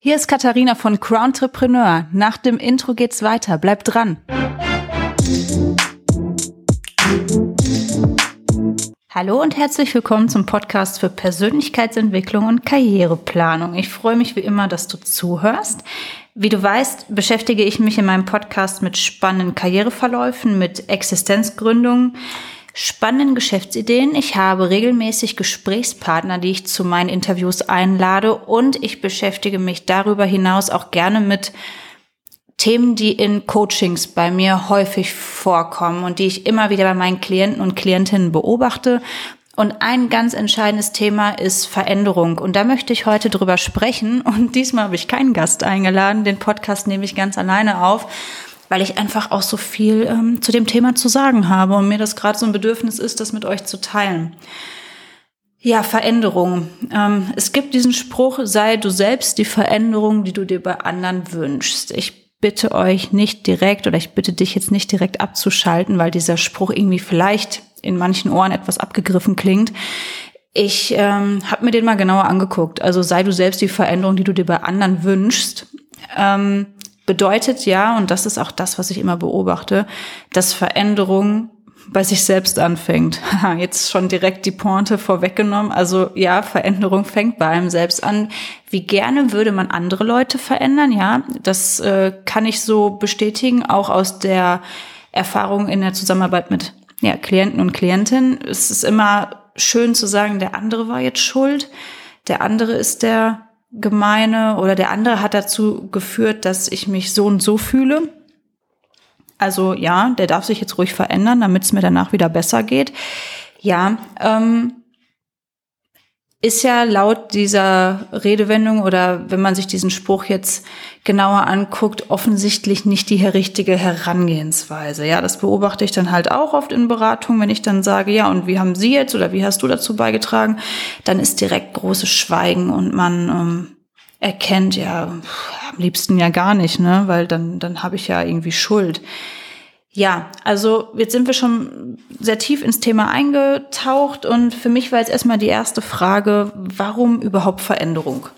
Hier ist Katharina von Crowntrepreneur. Nach dem Intro geht's weiter. Bleibt dran. Hallo und herzlich willkommen zum Podcast für Persönlichkeitsentwicklung und Karriereplanung. Ich freue mich wie immer, dass du zuhörst. Wie du weißt, beschäftige ich mich in meinem Podcast mit spannenden Karriereverläufen, mit Existenzgründungen, spannenden Geschäftsideen. Ich habe regelmäßig Gesprächspartner, die ich zu meinen Interviews einlade und ich beschäftige mich darüber hinaus auch gerne mit Themen, die in Coachings bei mir häufig vorkommen und die ich immer wieder bei meinen Klienten und Klientinnen beobachte. Und ein ganz entscheidendes Thema ist Veränderung. Und da möchte ich heute drüber sprechen. Und diesmal habe ich keinen Gast eingeladen. Den Podcast nehme ich ganz alleine auf weil ich einfach auch so viel ähm, zu dem Thema zu sagen habe und mir das gerade so ein Bedürfnis ist, das mit euch zu teilen. Ja, Veränderung. Ähm, es gibt diesen Spruch, sei du selbst die Veränderung, die du dir bei anderen wünschst. Ich bitte euch nicht direkt oder ich bitte dich jetzt nicht direkt abzuschalten, weil dieser Spruch irgendwie vielleicht in manchen Ohren etwas abgegriffen klingt. Ich ähm, habe mir den mal genauer angeguckt. Also sei du selbst die Veränderung, die du dir bei anderen wünschst. Ähm, bedeutet ja, und das ist auch das, was ich immer beobachte, dass Veränderung bei sich selbst anfängt. Jetzt schon direkt die Pointe vorweggenommen. Also ja, Veränderung fängt bei einem selbst an. Wie gerne würde man andere Leute verändern? Ja, das äh, kann ich so bestätigen, auch aus der Erfahrung in der Zusammenarbeit mit ja, Klienten und Klientinnen. Es ist immer schön zu sagen, der andere war jetzt schuld, der andere ist der gemeine oder der andere hat dazu geführt, dass ich mich so und so fühle. Also ja, der darf sich jetzt ruhig verändern, damit es mir danach wieder besser geht. Ja, ähm, ist ja laut dieser Redewendung oder wenn man sich diesen Spruch jetzt genauer anguckt, offensichtlich nicht die richtige Herangehensweise. Ja, das beobachte ich dann halt auch oft in Beratungen, wenn ich dann sage, ja, und wie haben Sie jetzt oder wie hast du dazu beigetragen? Dann ist direkt großes Schweigen und man ähm, erkennt, ja, am liebsten ja gar nicht, ne, weil dann, dann habe ich ja irgendwie Schuld. Ja, also jetzt sind wir schon sehr tief ins Thema eingetaucht und für mich war jetzt erstmal die erste Frage, warum überhaupt Veränderung?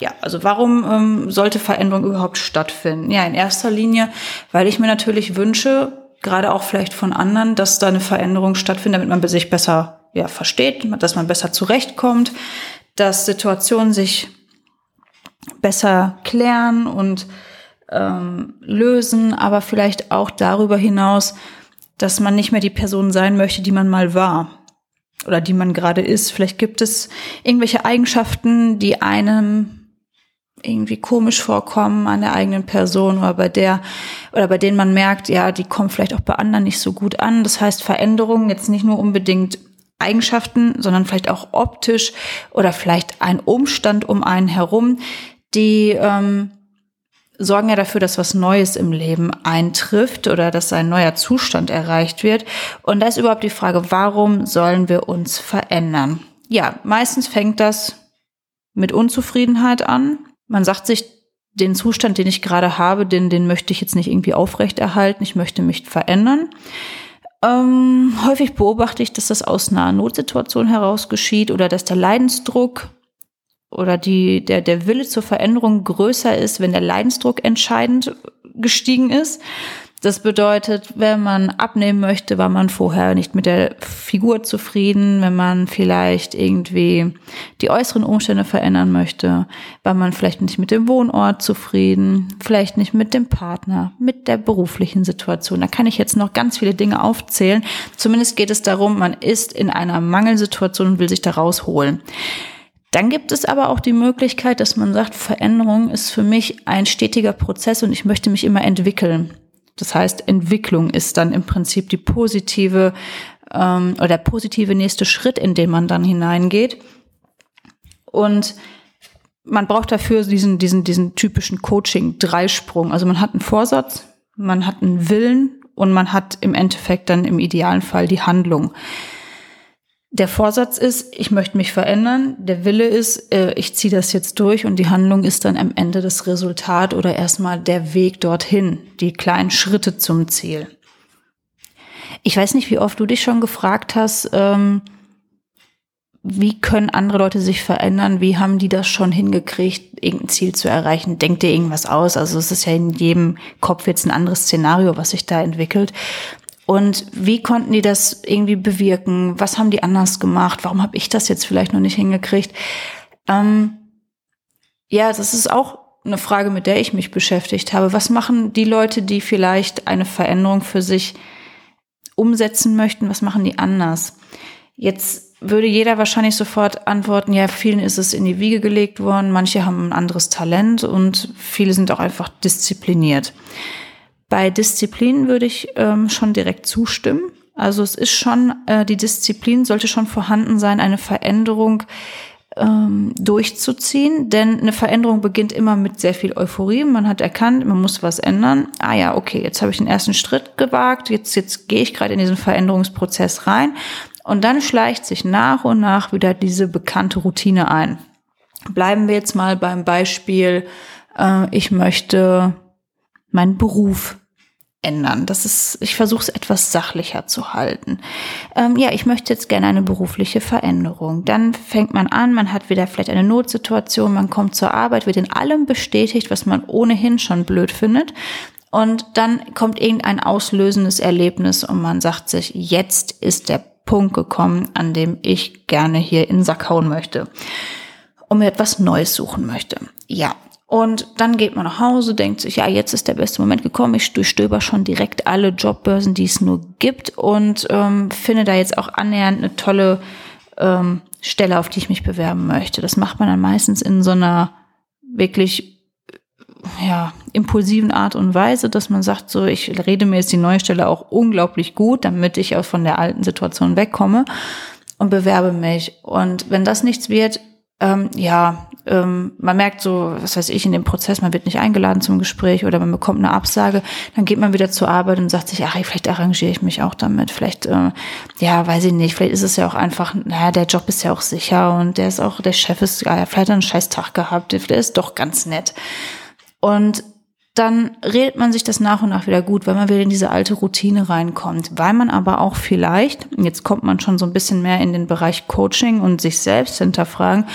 Ja, also warum ähm, sollte Veränderung überhaupt stattfinden? Ja, in erster Linie, weil ich mir natürlich wünsche, gerade auch vielleicht von anderen, dass da eine Veränderung stattfindet, damit man sich besser ja, versteht, dass man besser zurechtkommt, dass Situationen sich besser klären und ähm, lösen, aber vielleicht auch darüber hinaus, dass man nicht mehr die Person sein möchte, die man mal war oder die man gerade ist. Vielleicht gibt es irgendwelche Eigenschaften, die einem irgendwie komisch vorkommen an der eigenen Person oder bei der oder bei denen man merkt, ja, die kommen vielleicht auch bei anderen nicht so gut an. Das heißt, Veränderungen jetzt nicht nur unbedingt Eigenschaften, sondern vielleicht auch optisch oder vielleicht ein Umstand um einen herum, die ähm, sorgen ja dafür, dass was Neues im Leben eintrifft oder dass ein neuer Zustand erreicht wird. Und da ist überhaupt die Frage, warum sollen wir uns verändern? Ja, meistens fängt das mit Unzufriedenheit an. Man sagt sich, den Zustand, den ich gerade habe, den, den möchte ich jetzt nicht irgendwie aufrechterhalten, ich möchte mich verändern. Ähm, häufig beobachte ich, dass das aus einer Notsituation heraus geschieht oder dass der Leidensdruck oder die, der, der Wille zur Veränderung größer ist, wenn der Leidensdruck entscheidend gestiegen ist. Das bedeutet, wenn man abnehmen möchte, war man vorher nicht mit der Figur zufrieden, wenn man vielleicht irgendwie die äußeren Umstände verändern möchte, war man vielleicht nicht mit dem Wohnort zufrieden, vielleicht nicht mit dem Partner, mit der beruflichen Situation. Da kann ich jetzt noch ganz viele Dinge aufzählen. Zumindest geht es darum, man ist in einer Mangelsituation und will sich da rausholen. Dann gibt es aber auch die Möglichkeit, dass man sagt, Veränderung ist für mich ein stetiger Prozess und ich möchte mich immer entwickeln. Das heißt, Entwicklung ist dann im Prinzip die positive ähm, oder der positive nächste Schritt, in den man dann hineingeht. Und man braucht dafür diesen, diesen, diesen typischen Coaching-Dreisprung. Also man hat einen Vorsatz, man hat einen Willen und man hat im Endeffekt dann im idealen Fall die Handlung der Vorsatz ist, ich möchte mich verändern. Der Wille ist, äh, ich ziehe das jetzt durch und die Handlung ist dann am Ende das Resultat oder erstmal der Weg dorthin, die kleinen Schritte zum Ziel. Ich weiß nicht, wie oft du dich schon gefragt hast, ähm, wie können andere Leute sich verändern? Wie haben die das schon hingekriegt, irgendein Ziel zu erreichen? Denkt ihr irgendwas aus? Also es ist ja in jedem Kopf jetzt ein anderes Szenario, was sich da entwickelt. Und wie konnten die das irgendwie bewirken? Was haben die anders gemacht? Warum habe ich das jetzt vielleicht noch nicht hingekriegt? Ähm, ja, das ist auch eine Frage, mit der ich mich beschäftigt habe. Was machen die Leute, die vielleicht eine Veränderung für sich umsetzen möchten? Was machen die anders? Jetzt würde jeder wahrscheinlich sofort antworten, ja, vielen ist es in die Wiege gelegt worden, manche haben ein anderes Talent und viele sind auch einfach diszipliniert. Bei Disziplin würde ich ähm, schon direkt zustimmen. Also es ist schon, äh, die Disziplin sollte schon vorhanden sein, eine Veränderung ähm, durchzuziehen, denn eine Veränderung beginnt immer mit sehr viel Euphorie. Man hat erkannt, man muss was ändern. Ah ja, okay, jetzt habe ich den ersten Schritt gewagt, jetzt, jetzt gehe ich gerade in diesen Veränderungsprozess rein und dann schleicht sich nach und nach wieder diese bekannte Routine ein. Bleiben wir jetzt mal beim Beispiel, äh, ich möchte meinen Beruf ändern. Das ist, ich versuche es etwas sachlicher zu halten. Ähm, ja, ich möchte jetzt gerne eine berufliche Veränderung. Dann fängt man an, man hat wieder vielleicht eine Notsituation, man kommt zur Arbeit, wird in allem bestätigt, was man ohnehin schon blöd findet. Und dann kommt irgendein auslösendes Erlebnis und man sagt sich, jetzt ist der Punkt gekommen, an dem ich gerne hier in den Sack hauen möchte und mir etwas Neues suchen möchte. Ja. Und dann geht man nach Hause, denkt sich, ja, jetzt ist der beste Moment gekommen. Ich durchstöber schon direkt alle Jobbörsen, die es nur gibt und ähm, finde da jetzt auch annähernd eine tolle ähm, Stelle, auf die ich mich bewerben möchte. Das macht man dann meistens in so einer wirklich ja, impulsiven Art und Weise, dass man sagt, so, ich rede mir jetzt die neue Stelle auch unglaublich gut, damit ich auch von der alten Situation wegkomme und bewerbe mich. Und wenn das nichts wird, ähm, ja, ähm, man merkt so, was weiß ich, in dem Prozess, man wird nicht eingeladen zum Gespräch oder man bekommt eine Absage, dann geht man wieder zur Arbeit und sagt sich, ach, vielleicht arrangiere ich mich auch damit. Vielleicht, äh, ja, weiß ich nicht, vielleicht ist es ja auch einfach, naja, der Job ist ja auch sicher und der ist auch, der Chef ist, ja, vielleicht hat er einen scheiß Tag gehabt, der ist doch ganz nett. Und dann redet man sich das nach und nach wieder gut, weil man wieder in diese alte Routine reinkommt, weil man aber auch vielleicht, jetzt kommt man schon so ein bisschen mehr in den Bereich Coaching und sich selbst hinterfragen,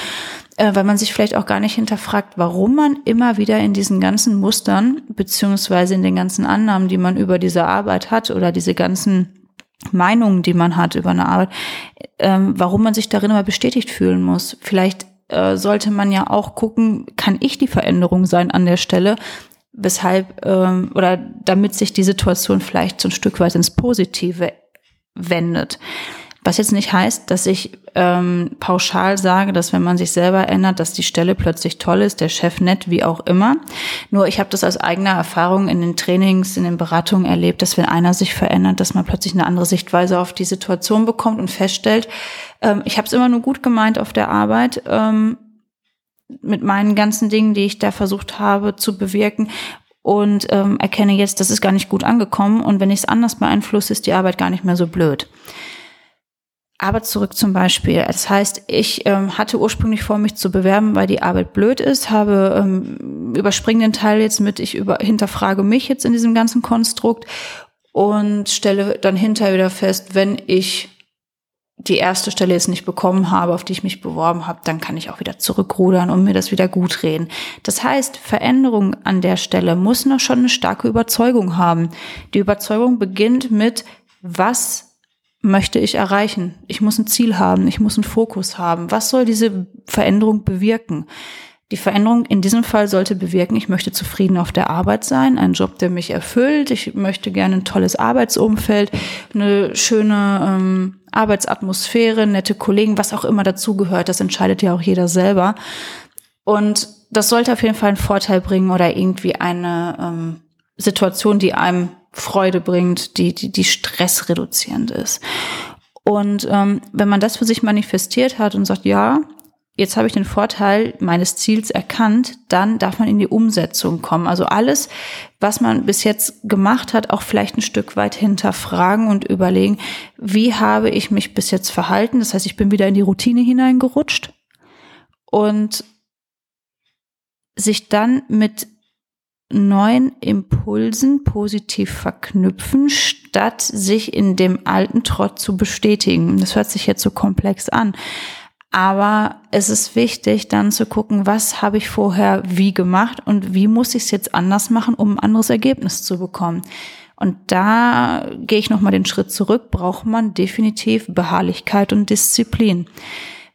äh, weil man sich vielleicht auch gar nicht hinterfragt, warum man immer wieder in diesen ganzen Mustern beziehungsweise in den ganzen Annahmen, die man über diese Arbeit hat oder diese ganzen Meinungen, die man hat über eine Arbeit, ähm, warum man sich darin immer bestätigt fühlen muss. Vielleicht äh, sollte man ja auch gucken, kann ich die Veränderung sein an der Stelle, weshalb ähm, oder damit sich die Situation vielleicht so ein Stück weit ins Positive wendet. Was jetzt nicht heißt, dass ich ähm, pauschal sage, dass wenn man sich selber ändert, dass die Stelle plötzlich toll ist, der Chef nett, wie auch immer. Nur ich habe das aus eigener Erfahrung in den Trainings, in den Beratungen erlebt, dass wenn einer sich verändert, dass man plötzlich eine andere Sichtweise auf die Situation bekommt und feststellt, ähm, ich habe es immer nur gut gemeint auf der Arbeit. Ähm, mit meinen ganzen Dingen, die ich da versucht habe zu bewirken und ähm, erkenne jetzt, das ist gar nicht gut angekommen und wenn ich es anders beeinflusse, ist die Arbeit gar nicht mehr so blöd. Aber zurück zum Beispiel. Das heißt, ich ähm, hatte ursprünglich vor, mich zu bewerben, weil die Arbeit blöd ist, habe ähm, überspringe den Teil jetzt mit, ich über, hinterfrage mich jetzt in diesem ganzen Konstrukt und stelle dann hinterher wieder fest, wenn ich die erste Stelle jetzt nicht bekommen habe, auf die ich mich beworben habe, dann kann ich auch wieder zurückrudern und mir das wieder gut reden. Das heißt, Veränderung an der Stelle muss noch schon eine starke Überzeugung haben. Die Überzeugung beginnt mit, was möchte ich erreichen? Ich muss ein Ziel haben, ich muss einen Fokus haben. Was soll diese Veränderung bewirken? Die Veränderung in diesem Fall sollte bewirken, ich möchte zufrieden auf der Arbeit sein, ein Job, der mich erfüllt. Ich möchte gerne ein tolles Arbeitsumfeld, eine schöne ähm, Arbeitsatmosphäre, nette Kollegen, was auch immer dazugehört. Das entscheidet ja auch jeder selber. Und das sollte auf jeden Fall einen Vorteil bringen oder irgendwie eine ähm, Situation, die einem Freude bringt, die, die, die stressreduzierend ist. Und ähm, wenn man das für sich manifestiert hat und sagt, ja, jetzt habe ich den Vorteil meines Ziels erkannt, dann darf man in die Umsetzung kommen. Also alles, was man bis jetzt gemacht hat, auch vielleicht ein Stück weit hinterfragen und überlegen, wie habe ich mich bis jetzt verhalten? Das heißt, ich bin wieder in die Routine hineingerutscht und sich dann mit neuen Impulsen positiv verknüpfen, statt sich in dem alten Trott zu bestätigen. Das hört sich jetzt so komplex an. Aber es ist wichtig, dann zu gucken, was habe ich vorher wie gemacht und wie muss ich es jetzt anders machen, um ein anderes Ergebnis zu bekommen. Und da gehe ich nochmal den Schritt zurück, braucht man definitiv Beharrlichkeit und Disziplin.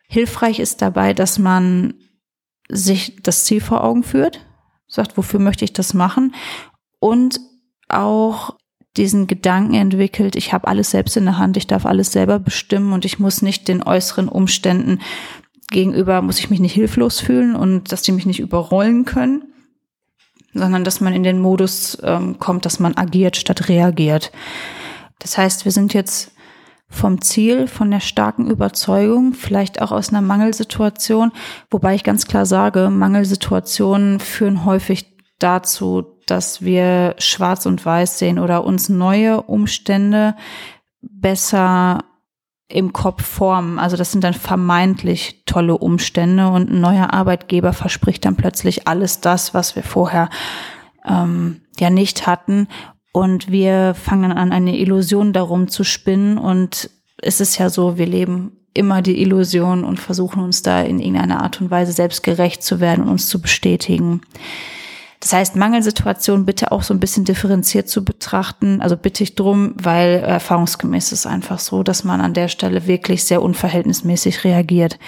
Hilfreich ist dabei, dass man sich das Ziel vor Augen führt, sagt, wofür möchte ich das machen und auch diesen Gedanken entwickelt, ich habe alles selbst in der Hand, ich darf alles selber bestimmen und ich muss nicht den äußeren Umständen gegenüber, muss ich mich nicht hilflos fühlen und dass die mich nicht überrollen können, sondern dass man in den Modus ähm, kommt, dass man agiert statt reagiert. Das heißt, wir sind jetzt vom Ziel, von der starken Überzeugung, vielleicht auch aus einer Mangelsituation, wobei ich ganz klar sage, Mangelsituationen führen häufig dazu, dass wir schwarz und weiß sehen oder uns neue Umstände besser im Kopf formen. Also das sind dann vermeintlich tolle Umstände und ein neuer Arbeitgeber verspricht dann plötzlich alles das, was wir vorher ähm, ja nicht hatten. Und wir fangen an, eine Illusion darum zu spinnen. Und es ist ja so, wir leben immer die Illusion und versuchen uns da in irgendeiner Art und Weise selbst gerecht zu werden und uns zu bestätigen. Das heißt, Mangelsituationen bitte auch so ein bisschen differenziert zu betrachten. Also bitte ich drum, weil erfahrungsgemäß ist einfach so, dass man an der Stelle wirklich sehr unverhältnismäßig reagiert.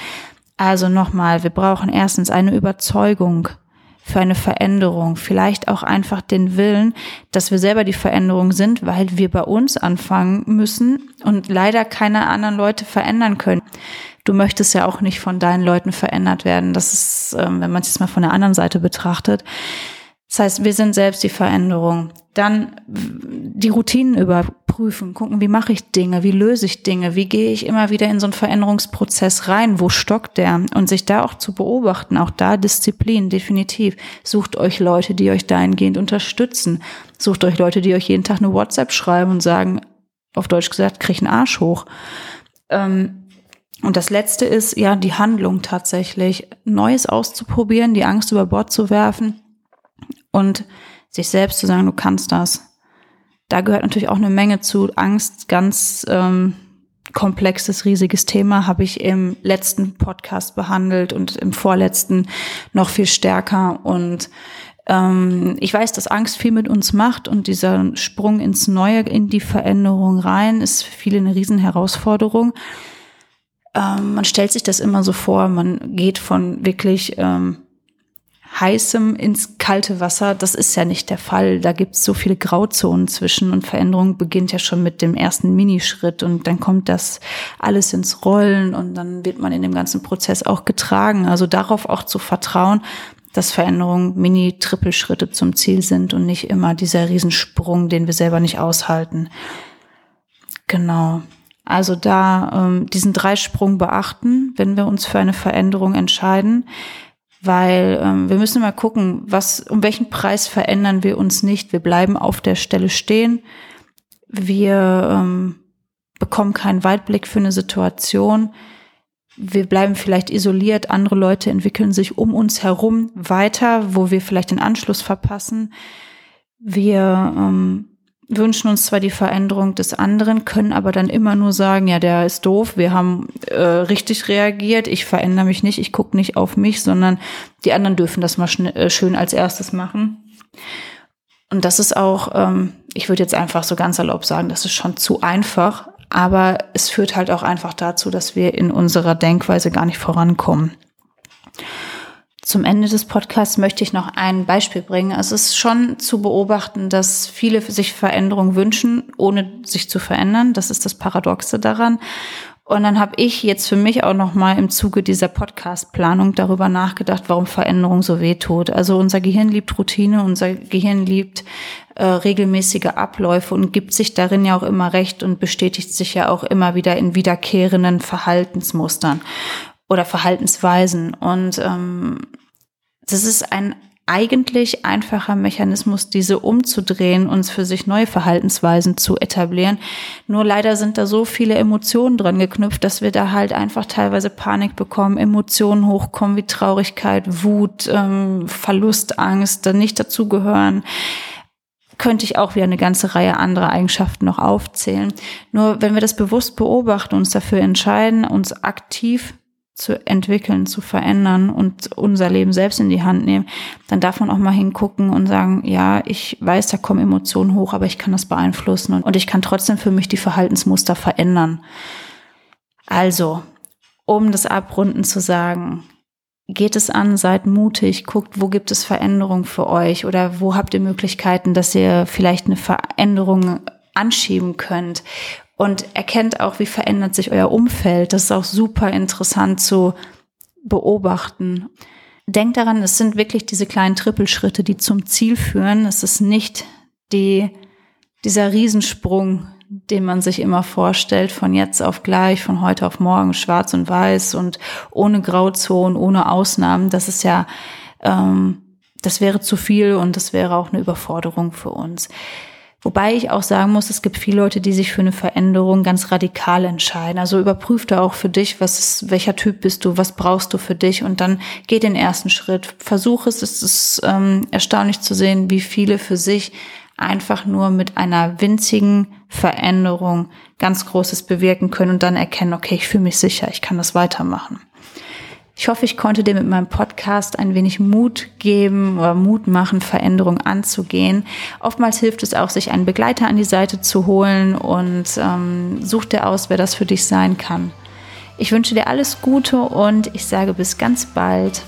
Also nochmal, wir brauchen erstens eine Überzeugung für eine Veränderung, vielleicht auch einfach den Willen, dass wir selber die Veränderung sind, weil wir bei uns anfangen müssen und leider keine anderen Leute verändern können. Du möchtest ja auch nicht von deinen Leuten verändert werden. Das ist, ähm, wenn man es jetzt mal von der anderen Seite betrachtet, das heißt, wir sind selbst die Veränderung. Dann die Routinen überprüfen, gucken, wie mache ich Dinge, wie löse ich Dinge, wie gehe ich immer wieder in so einen Veränderungsprozess rein, wo stockt der und sich da auch zu beobachten, auch da Disziplin, definitiv. Sucht euch Leute, die euch dahingehend unterstützen. Sucht euch Leute, die euch jeden Tag eine WhatsApp schreiben und sagen, auf Deutsch gesagt, krieg einen Arsch hoch. Ähm, und das letzte ist ja die Handlung tatsächlich, Neues auszuprobieren, die Angst über Bord zu werfen und sich selbst zu sagen, du kannst das. Da gehört natürlich auch eine Menge zu. Angst, ganz ähm, komplexes, riesiges Thema, habe ich im letzten Podcast behandelt und im vorletzten noch viel stärker. Und ähm, ich weiß, dass Angst viel mit uns macht und dieser Sprung ins Neue, in die Veränderung rein, ist für viele eine Riesenherausforderung. Ähm, man stellt sich das immer so vor, man geht von wirklich ähm, heißem ins kalte Wasser, das ist ja nicht der Fall. Da gibt es so viele Grauzonen zwischen und Veränderung beginnt ja schon mit dem ersten Minischritt und dann kommt das alles ins Rollen und dann wird man in dem ganzen Prozess auch getragen. Also darauf auch zu vertrauen, dass Veränderungen Mini-Trippelschritte zum Ziel sind und nicht immer dieser Riesensprung, den wir selber nicht aushalten. Genau. Also da ähm, diesen Dreisprung beachten, wenn wir uns für eine Veränderung entscheiden weil ähm, wir müssen mal gucken, was, um welchen Preis verändern wir uns nicht. Wir bleiben auf der Stelle stehen. Wir ähm, bekommen keinen Weitblick für eine Situation. Wir bleiben vielleicht isoliert. Andere Leute entwickeln sich um uns herum weiter, wo wir vielleicht den Anschluss verpassen. Wir ähm, wünschen uns zwar die Veränderung des anderen, können aber dann immer nur sagen, ja, der ist doof, wir haben äh, richtig reagiert, ich verändere mich nicht, ich gucke nicht auf mich, sondern die anderen dürfen das mal äh, schön als erstes machen. Und das ist auch, ähm, ich würde jetzt einfach so ganz erlaubt sagen, das ist schon zu einfach, aber es führt halt auch einfach dazu, dass wir in unserer Denkweise gar nicht vorankommen. Zum Ende des Podcasts möchte ich noch ein Beispiel bringen. Es ist schon zu beobachten, dass viele sich Veränderungen wünschen, ohne sich zu verändern. Das ist das Paradoxe daran. Und dann habe ich jetzt für mich auch noch mal im Zuge dieser Podcast-Planung darüber nachgedacht, warum Veränderung so weh tut. Also unser Gehirn liebt Routine, unser Gehirn liebt äh, regelmäßige Abläufe und gibt sich darin ja auch immer recht und bestätigt sich ja auch immer wieder in wiederkehrenden Verhaltensmustern oder Verhaltensweisen. Und ähm, das ist ein eigentlich einfacher Mechanismus, diese umzudrehen und für sich neue Verhaltensweisen zu etablieren. Nur leider sind da so viele Emotionen dran geknüpft, dass wir da halt einfach teilweise Panik bekommen, Emotionen hochkommen wie Traurigkeit, Wut, ähm, Verlust, Angst, dann nicht dazugehören könnte ich auch wieder eine ganze Reihe anderer Eigenschaften noch aufzählen. Nur wenn wir das bewusst beobachten, uns dafür entscheiden, uns aktiv zu entwickeln, zu verändern und unser Leben selbst in die Hand nehmen, dann darf man auch mal hingucken und sagen, ja, ich weiß, da kommen Emotionen hoch, aber ich kann das beeinflussen und, und ich kann trotzdem für mich die Verhaltensmuster verändern. Also, um das Abrunden zu sagen, geht es an, seid mutig, guckt, wo gibt es Veränderungen für euch oder wo habt ihr Möglichkeiten, dass ihr vielleicht eine Veränderung anschieben könnt und erkennt auch, wie verändert sich euer Umfeld. Das ist auch super interessant zu beobachten. Denkt daran, es sind wirklich diese kleinen Trippelschritte, die zum Ziel führen. Es ist nicht die, dieser Riesensprung, den man sich immer vorstellt, von jetzt auf gleich, von heute auf morgen, schwarz und weiß und ohne Grauzonen, ohne Ausnahmen. Das ist ja, ähm, das wäre zu viel und das wäre auch eine Überforderung für uns. Wobei ich auch sagen muss, es gibt viele Leute, die sich für eine Veränderung ganz radikal entscheiden. Also überprüf da auch für dich, was ist, welcher Typ bist du, was brauchst du für dich und dann geh den ersten Schritt. Versuch es. Es ist ähm, erstaunlich zu sehen, wie viele für sich einfach nur mit einer winzigen Veränderung ganz Großes bewirken können und dann erkennen, okay, ich fühle mich sicher, ich kann das weitermachen. Ich hoffe, ich konnte dir mit meinem Podcast ein wenig Mut geben oder Mut machen, Veränderungen anzugehen. Oftmals hilft es auch, sich einen Begleiter an die Seite zu holen und ähm, such dir aus, wer das für dich sein kann. Ich wünsche dir alles Gute und ich sage bis ganz bald.